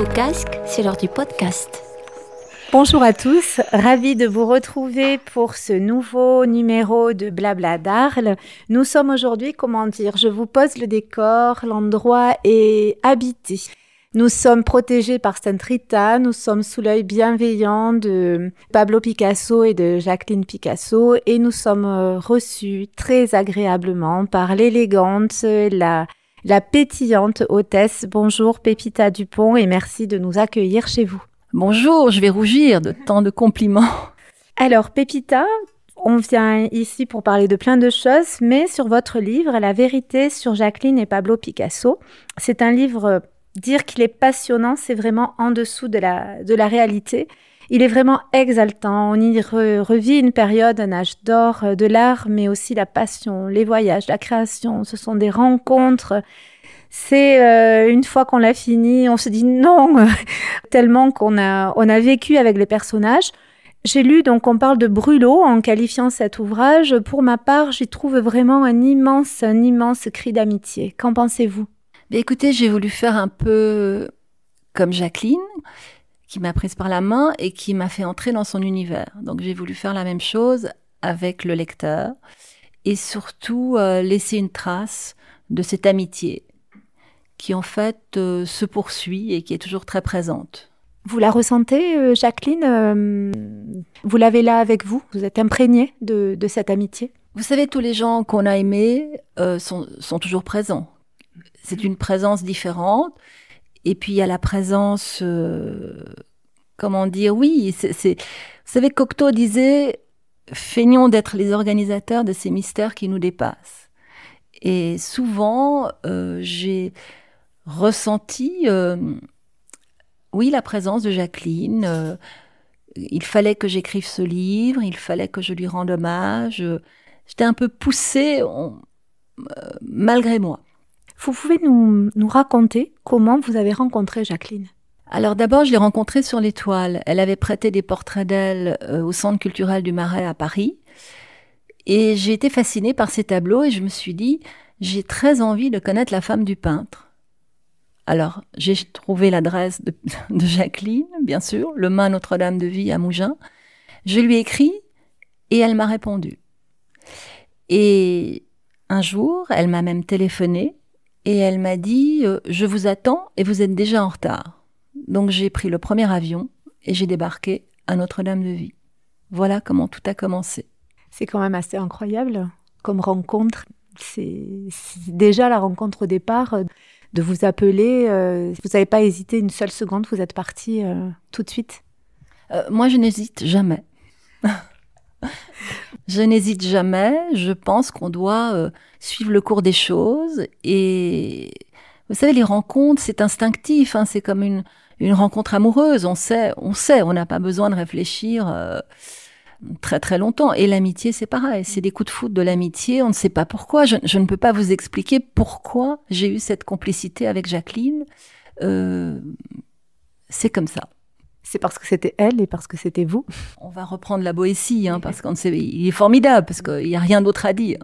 vos c'est l'heure du podcast. Bonjour à tous, ravi de vous retrouver pour ce nouveau numéro de Blabla d'Arles. Nous sommes aujourd'hui, comment dire, je vous pose le décor, l'endroit est habité. Nous sommes protégés par Sainte Rita, nous sommes sous l'œil bienveillant de Pablo Picasso et de Jacqueline Picasso et nous sommes euh, reçus très agréablement par l'élégante, la, la pétillante hôtesse. Bonjour Pépita Dupont et merci de nous accueillir chez vous. Bonjour, je vais rougir de tant de compliments. Alors Pépita, on vient ici pour parler de plein de choses, mais sur votre livre, La vérité sur Jacqueline et Pablo Picasso, c'est un livre dire qu'il est passionnant, c'est vraiment en dessous de la, de la réalité. Il est vraiment exaltant. On y revit une période, un âge d'or euh, de l'art, mais aussi la passion, les voyages, la création. Ce sont des rencontres. C'est euh, une fois qu'on l'a fini, on se dit non, tellement qu'on a, on a vécu avec les personnages. J'ai lu, donc on parle de brûlot en qualifiant cet ouvrage. Pour ma part, j'y trouve vraiment un immense, un immense cri d'amitié. Qu'en pensez-vous? Écoutez, j'ai voulu faire un peu comme Jacqueline, qui m'a prise par la main et qui m'a fait entrer dans son univers. Donc j'ai voulu faire la même chose avec le lecteur et surtout euh, laisser une trace de cette amitié qui en fait euh, se poursuit et qui est toujours très présente. Vous la ressentez, euh, Jacqueline Vous l'avez là avec vous Vous êtes imprégnée de, cette amitié? Vous savez, tous les gens qu'on a aimés sont toujours présents c'est une présence différente. Et puis il y a la présence, euh, comment dire, oui, c'est, vous savez, Cocteau disait, feignons d'être les organisateurs de ces mystères qui nous dépassent. Et souvent, euh, j'ai ressenti, euh, oui, la présence de Jacqueline. il fallait que j'écrive ce livre, il fallait que je lui rende hommage. J'étais un peu poussée malgré moi. Vous pouvez nous, raconter comment vous avez rencontré Jacqueline? Alors d'abord, je l'ai rencontrée sur l'étoile. Elle avait prêté des portraits d'elle euh, au Centre culturel du Marais à Paris. Et j'ai été fascinée par ces tableaux et je me suis dit, j'ai très envie de connaître la femme du peintre. Alors, j'ai trouvé l'adresse de, de, Jacqueline, bien sûr, le Mât Notre-Dame de Vie à Mougins. Je lui ai écrit et elle m'a répondu. Et un jour, elle m'a même téléphoné et elle m'a dit euh, Je vous attends et vous êtes déjà en retard. Donc j'ai pris le premier avion et j'ai débarqué à Notre-Dame de Vie. Voilà comment tout a commencé. C'est quand même assez incroyable comme rencontre. C'est déjà la rencontre au départ euh, de vous appeler. Euh, vous n'avez pas hésité une seule seconde, vous êtes parti tout de suite. moi, je n'hésite jamais. je n'hésite jamais. Je pense qu'on doit suivre le cours des choses. Et vous savez, les rencontres, c'est instinctif. Hein, c'est comme une, une rencontre amoureuse. On sait, on sait, on n'a pas besoin de réfléchir euh, très très longtemps. Et l'amitié, c'est pareil. C'est des coups de foudre de l'amitié. On ne sait pas pourquoi. Je, je, ne peux pas vous expliquer pourquoi j'ai eu cette complicité avec Jacqueline. Euh, c'est comme ça. C'est parce que c'était elle et parce que c'était vous. On va reprendre la Boétie, hein, parce qu'on sait, il est formidable, parce qu'il n'y a rien d'autre à dire.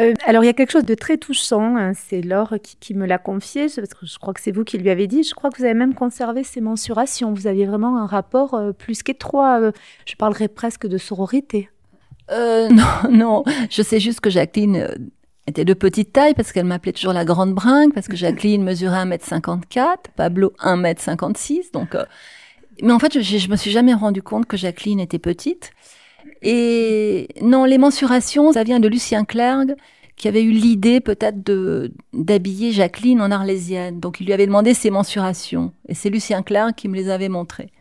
Euh, alors, il y a quelque chose de très touchant. Hein, c'est Laure qui, me l'a confié, parce que je crois que c'est vous qui lui avez dit. Je crois que vous avez même conservé ces mensurations. Vous aviez vraiment un rapport euh, plus qu'étroit. Euh, je parlerais presque de sororité. non, non. Je sais juste que Jacqueline était de petite taille parce qu'elle m'appelait toujours la grande bringue, parce que Jacqueline mesurait 1m54, Pablo 1m56. Donc, mais en fait, je, je me suis jamais rendu compte que Jacqueline était petite. Et non, les mensurations, ça vient de Lucien Clergue, qui avait eu l'idée peut-être de d'habiller Jacqueline en arlésienne. Donc il lui avait demandé ses mensurations. Et c'est Lucien Clergue qui me les avait montrées.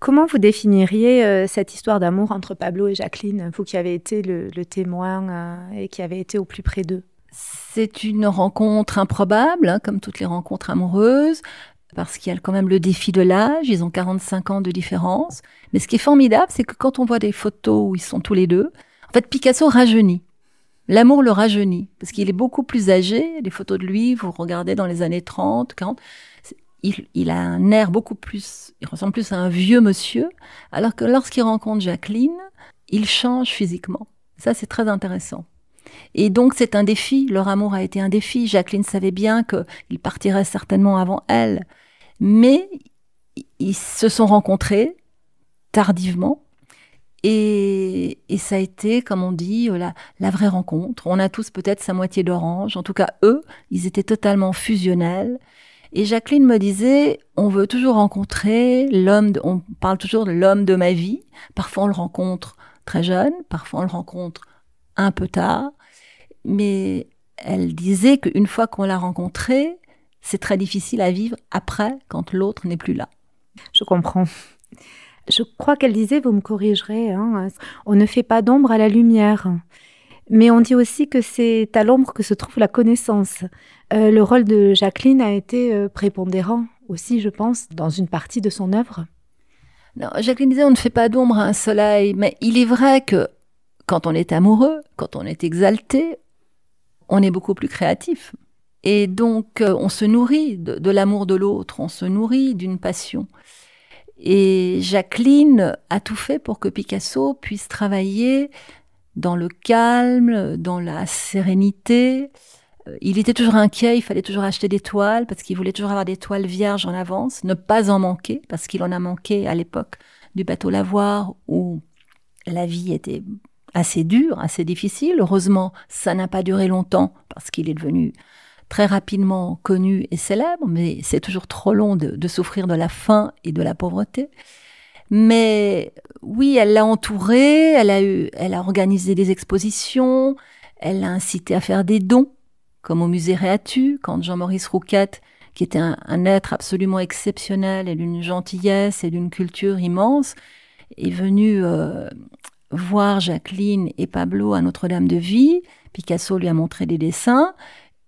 Comment vous définiriez euh, cette histoire d'amour entre Pablo et Jacqueline, vous qui avez été le, témoin euh, et qui avez été au plus près d'eux? C'est une rencontre improbable, hein, comme toutes les rencontres amoureuses parce qu'il y a quand même le défi de l'âge, ils ont 45 ans de différence. Mais ce qui est formidable, c'est que quand on voit des photos où ils sont tous les deux, en fait, Picasso rajeunit. L'amour le rajeunit, parce qu'il est beaucoup plus âgé. Les photos de lui, vous regardez dans les années 30, 40, il, il, a un air beaucoup plus, il ressemble plus à un vieux monsieur, alors que lorsqu'il rencontre Jacqueline, il change physiquement. Ça, c'est très intéressant. Et donc, c'est un défi. Leur amour a été un défi. Jacqueline savait bien qu'il partirait certainement avant elle. Mais ils se sont rencontrés tardivement. Et, ça a été, comme on dit, la, la vraie rencontre. On a tous peut-être sa moitié d'orange. En tout cas, eux, ils étaient totalement fusionnels. Et Jacqueline me disait, on veut toujours rencontrer l'homme, on parle toujours de l'homme de ma vie. Parfois on le rencontre très jeune, parfois on le rencontre un peu tard. Mais elle disait qu'une fois qu'on l'a rencontré, c'est très difficile à vivre après quand l'autre n'est plus là. Je comprends. Je crois qu'elle disait, vous me corrigerez, hein, on ne fait pas d'ombre à la lumière. Mais on dit aussi que c'est à l'ombre que se trouve la connaissance. Euh, le rôle de Jacqueline a été euh, prépondérant aussi, je pense, dans une partie de son œuvre. Non, Jacqueline disait on ne fait pas d'ombre à un soleil, mais il est vrai que quand on est amoureux, quand on est exalté, on est beaucoup plus créatif. Et donc euh, on se nourrit de l'amour de l'autre, on se nourrit d'une passion. Et Jacqueline a tout fait pour que Picasso puisse travailler dans le calme, dans la sérénité. Euh, il était toujours inquiet, il fallait toujours acheter des toiles parce qu'il voulait toujours avoir des toiles vierges en avance, ne pas en manquer parce qu'il en a manqué à l'époque du bateau lavoir où la vie était assez dure, assez difficile. Heureusement, ça n'a pas duré longtemps parce qu'il est devenu très rapidement connu et célèbre, mais c'est toujours trop long de, de souffrir de la faim et de la pauvreté. Mais oui, elle l'a entouré, elle a, eu, elle a organisé des expositions, elle l'a incité à faire des dons, comme au musée Réatu, quand Jean-Maurice Rouquette, qui était un, être absolument exceptionnel et d'une gentillesse et d'une culture immense, est venu euh, voir Jacqueline et Pablo à Notre-Dame de Vie. Picasso lui a montré des dessins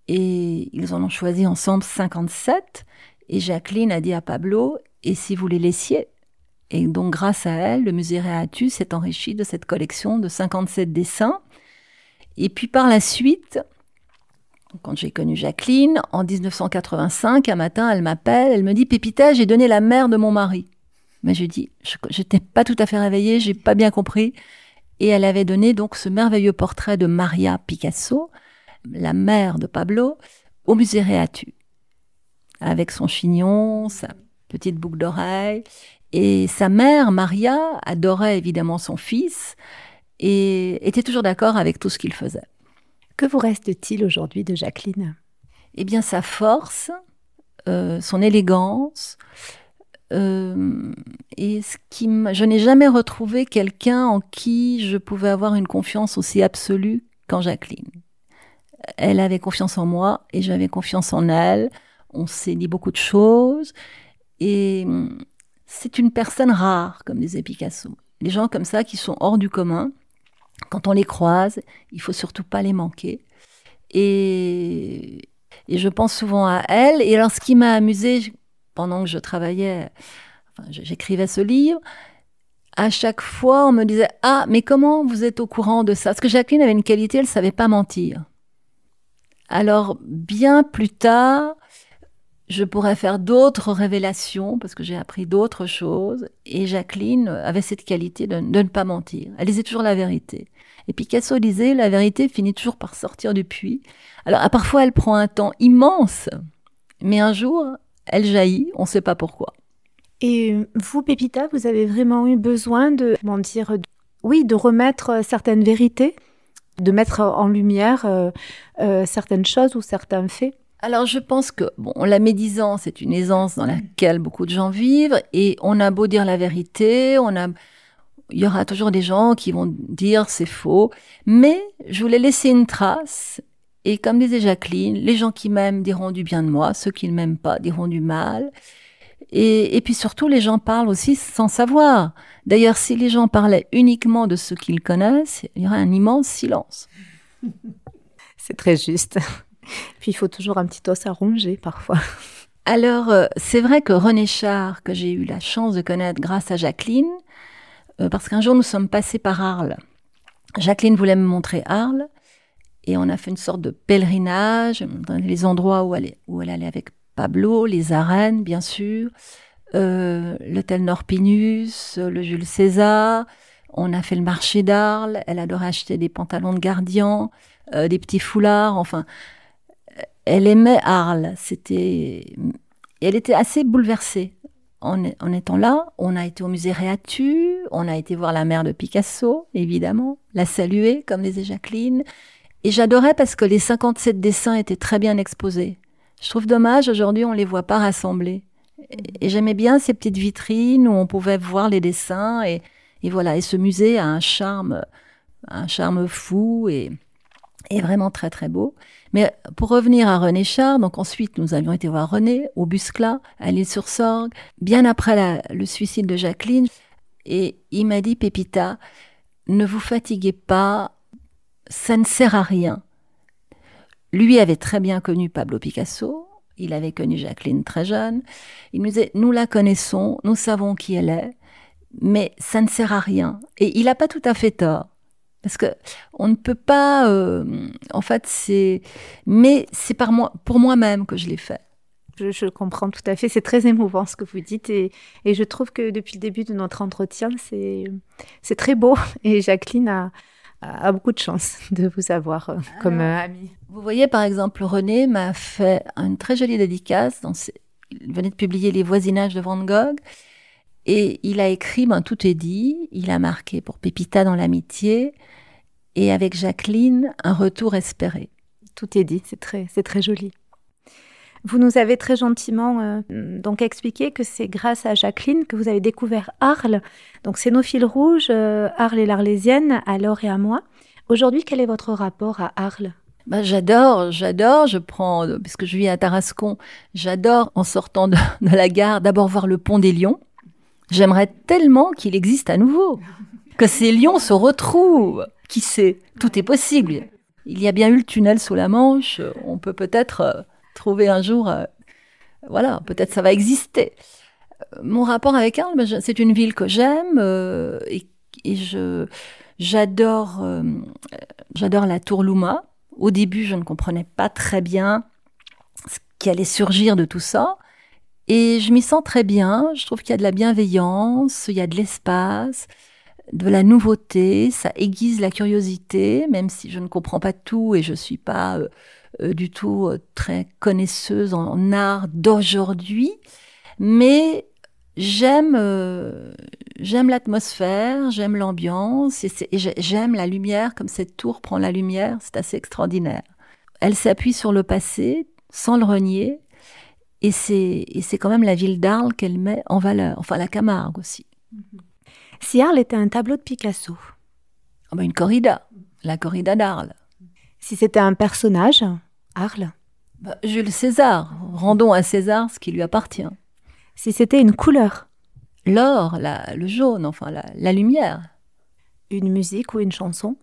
et ils en ont choisi ensemble 57. Et Jacqueline a dit à Pablo, et si vous les laissiez? Et donc, grâce à elle, le musée Réatu s'est enrichi de cette collection de 57 dessins. Et puis par la suite, quand j'ai connu Jacqueline, en 1985, un matin, elle m'appelle, elle me dit Pépita, j'ai donné la mère de mon mari. Mais je dis, j'étais pas tout à fait réveillée, j'ai pas bien compris. Et elle avait donné donc ce merveilleux portrait de Maria Picasso, la mère de Pablo, au musée Réatu, avec son chignon, sa petite boucle d'oreille. Et sa mère, Maria, adorait évidemment son fils et était toujours d'accord avec tout ce qu'il faisait. Que vous reste-t-il aujourd'hui de Jacqueline? Eh bien, sa force, euh, son élégance, euh, et ce qui je n'ai jamais retrouvé quelqu'un en qui je pouvais avoir une confiance aussi absolue qu'en Jacqueline. Elle avait confiance en moi et j'avais confiance en elle. On s'est dit beaucoup de choses et c'est une personne rare, comme disait Picasso. Les gens comme ça qui sont hors du commun, quand on les croise, il faut surtout pas les manquer. Et, je pense souvent à elle. Et alors, ce qui m'a amusé pendant que je travaillais, j'écrivais ce livre, à chaque fois, on me disait Ah, mais comment vous êtes au courant de ça? Parce que Jacqueline avait une qualité, elle savait pas mentir. Alors, bien plus tard, je pourrais faire d'autres révélations parce que j'ai appris d'autres choses. Et Jacqueline avait cette qualité de, ne pas mentir. Elle disait toujours la vérité. Et Picasso disait la vérité finit toujours par sortir du puits. Alors parfois elle prend un temps immense, mais un jour elle jaillit. On ne sait pas pourquoi. Et vous, Pépita, vous avez vraiment eu besoin de mentir, oui, de remettre certaines vérités, de mettre en lumière euh, euh, certaines choses ou certains faits. Alors je pense que bon, la médisance est une aisance dans laquelle beaucoup de gens vivent et on a beau dire la vérité, on a il y aura toujours des gens qui vont dire c'est faux, mais je voulais laisser une trace et comme disait Jacqueline, les gens qui m'aiment diront du bien de moi, ceux qui ne m'aiment pas diront du mal. Et, et, puis surtout, les gens parlent aussi sans savoir. D'ailleurs, si les gens parlaient uniquement de ce qu'ils connaissent, il y aurait un immense silence. C'est très juste. Puis il faut toujours un petit os à ronger parfois. Alors, euh, c'est vrai que René Char, que j'ai eu la chance de connaître grâce à Jacqueline, euh, parce qu'un jour nous sommes passés par Arles. Jacqueline voulait me montrer Arles, et on a fait une sorte de pèlerinage dans les endroits où elle, où elle allait avec Pablo, les arènes, bien sûr, euh, l'hôtel Norpinus, le Jules César. On a fait le marché d'Arles. Elle adorait acheter des pantalons de gardien, des petits foulards, enfin elle aimait Arles. C'était elle était assez bouleversée. En, étant là, on a été au musée Réatu, on a été voir la mère de Picasso, évidemment, la saluer, comme disait Jacqueline. Et j'adorais parce que les 57 dessins étaient très bien exposés. Je trouve dommage, aujourd'hui, on les voit pas rassemblés. Et j'aimais bien ces petites vitrines où on pouvait voir les dessins. Et, et voilà, et ce musée a un charme, un charme fou et, et vraiment très très beau. Mais pour revenir à René Char, donc ensuite nous avions été voir René au Buscla, à l'île sur Sorgue, bien après le suicide de Jacqueline. Et il m'a dit, Pépita, ne vous fatiguez pas, ça ne sert à rien. Lui avait très bien connu Pablo Picasso, il avait connu Jacqueline très jeune. Il nous disait, nous la connaissons, nous savons qui elle est, mais ça ne sert à rien. Et il n'a pas tout à fait tort. Parce que on ne peut pas, euh, en fait, c'est, mais c'est par moi, pour moi-même que je l'ai fait. Je, je, comprends tout à fait. C'est très émouvant ce que vous dites et, et, je trouve que depuis le début de notre entretien, c'est, c'est très beau. Et Jacqueline a, a, beaucoup de chance de vous avoir euh, comme euh, amie. Vous voyez, par exemple, René m'a fait une très jolie dédicace. Dans ses... Il venait de publier Les voisinages de Van Gogh. Et il a écrit, ben, tout est dit. Il a marqué pour Pépita dans l'amitié et avec Jacqueline, un retour espéré. Tout est dit, c'est très, c'est très joli. Vous nous avez très gentiment euh, donc expliqué que c'est grâce à Jacqueline que vous avez découvert Arles. Donc c'est nos fils rouges, euh, Arles et l'Arlésienne, à Laure et à moi. Aujourd'hui, quel est votre rapport à Arles? Bah, j'adore, j'adore. Je prends, puisque je vis à Tarascon, j'adore en sortant de, la gare d'abord voir le pont des Lions. J'aimerais tellement qu'il existe à nouveau, que ces lions se retrouvent. Qui sait? Tout est possible. Il y a bien eu le tunnel sous la Manche. On peut peut-être euh, trouver un jour. Euh, voilà, peut-être ça va exister. Mon rapport avec Arles, ben, c'est une ville que j'aime euh, et, je j'adore j'adore la Tour Louma. Au début, je ne comprenais pas très bien ce qui allait surgir de tout ça. Et je m'y sens très bien. Je trouve qu'il y a de la bienveillance, il y a de l'espace de la nouveauté, ça aiguise la curiosité, même si je ne comprends pas tout et je suis pas euh, euh, du tout euh, très connaisseuse en, art d'aujourd'hui, mais j'aime j'aime l'atmosphère, j'aime l'ambiance et, j'aime la lumière comme cette tour prend la lumière, c'est assez extraordinaire. Elle s'appuie sur le passé sans le renier et c'est et c'est quand même la ville d'Arles qu'elle met en valeur, enfin la Camargue aussi. Mm-hmm. Si Arles était un tableau de Picasso oh ben Une corrida, la corrida d'Arles. Si c'était un personnage, Arles bah, Jules César, rendons à César ce qui lui appartient. Si c'était une couleur L'or, le jaune, enfin la, la, lumière. Une musique ou une chanson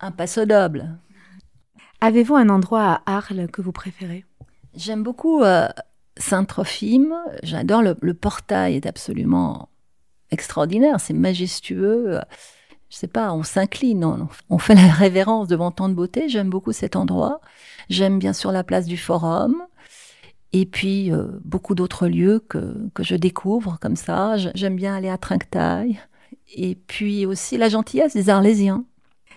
Un passo doble. Avez-vous un endroit à Arles que vous préférez? J'aime beaucoup euh, Saint-Trophime. J'adore le, le portail, est absolument extraordinaire, c'est majestueux. Je sais pas, on s'incline, on, fait la révérence devant tant de beauté. J'aime beaucoup cet endroit. J'aime bien sûr la place du Forum. Et puis euh, beaucoup d'autres lieux que, que je découvre comme ça. J'aime bien aller à Trinquetail. Et puis aussi la gentillesse des Arlésiens.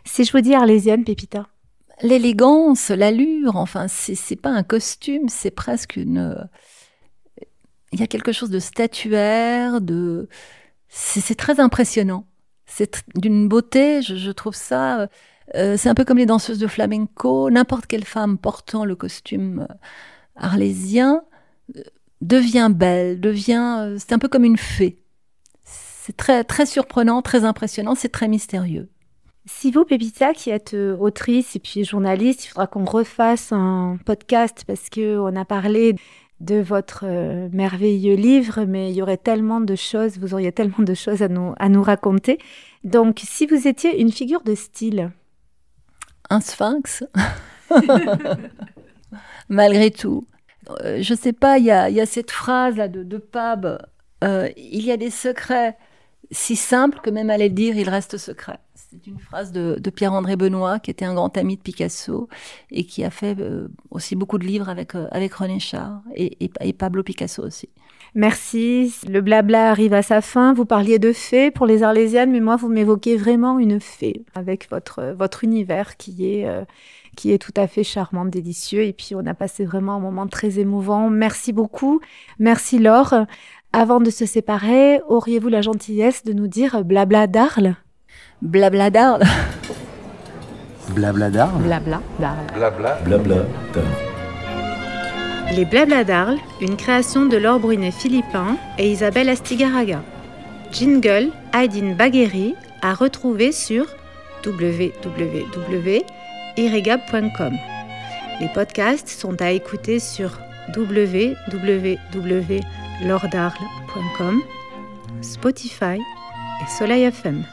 Si je vous dis arlésienne, Pépita L'élégance, l'allure, enfin, c'est pas un costume, c'est presque une. Il y a quelque chose de statuaire, de c'est très impressionnant. C'est d'une beauté, je, trouve ça. Euh, c'est un peu comme les danseuses de flamenco. N'importe quelle femme portant le costume euh, arlésien euh, devient belle, devient. c'est un peu comme une fée. C'est très très surprenant, très impressionnant, c'est très mystérieux. Si vous, Pépita, qui êtes autrice et puis journaliste, il faudra qu'on refasse un podcast parce que on a parlé de votre euh, merveilleux livre, mais il y aurait tellement de choses, vous auriez tellement de choses à nous, à nous raconter. Donc, si vous étiez une figure de style Un sphinx Malgré tout. Euh, je sais pas, il y a, y a, cette phrase là de, de Pab euh, il y a des secrets si simple que même à les dire, il reste secret. C'est une phrase de, Pierre-André Benoît, qui était un grand ami de Picasso et qui a fait euh, aussi beaucoup de livres avec, euh, avec René Char et, Pablo Picasso aussi. Merci. Le blabla arrive à sa fin. Vous parliez de fées pour les Arlésiennes, mais moi, vous m'évoquez vraiment une fée avec votre, votre univers qui est, euh, qui est tout à fait charmant, délicieux. Et puis, on a passé vraiment un moment très émouvant. Merci beaucoup. Merci Laure. Avant de se séparer, auriez-vous la gentillesse de nous dire blabla d'Arles? Blabla d'Arles Blabla d'Arles? Blabla d'Arles. Blabla. Blabla d'Arles. Les Blabla d'Arles, une création de Laure Brunet-Philippin et Isabelle Astigaraga. Jingle Aydin Bagheri à retrouver sur Les podcasts sont à écouter sur www lordarle.com, Spotify et Soleil FM.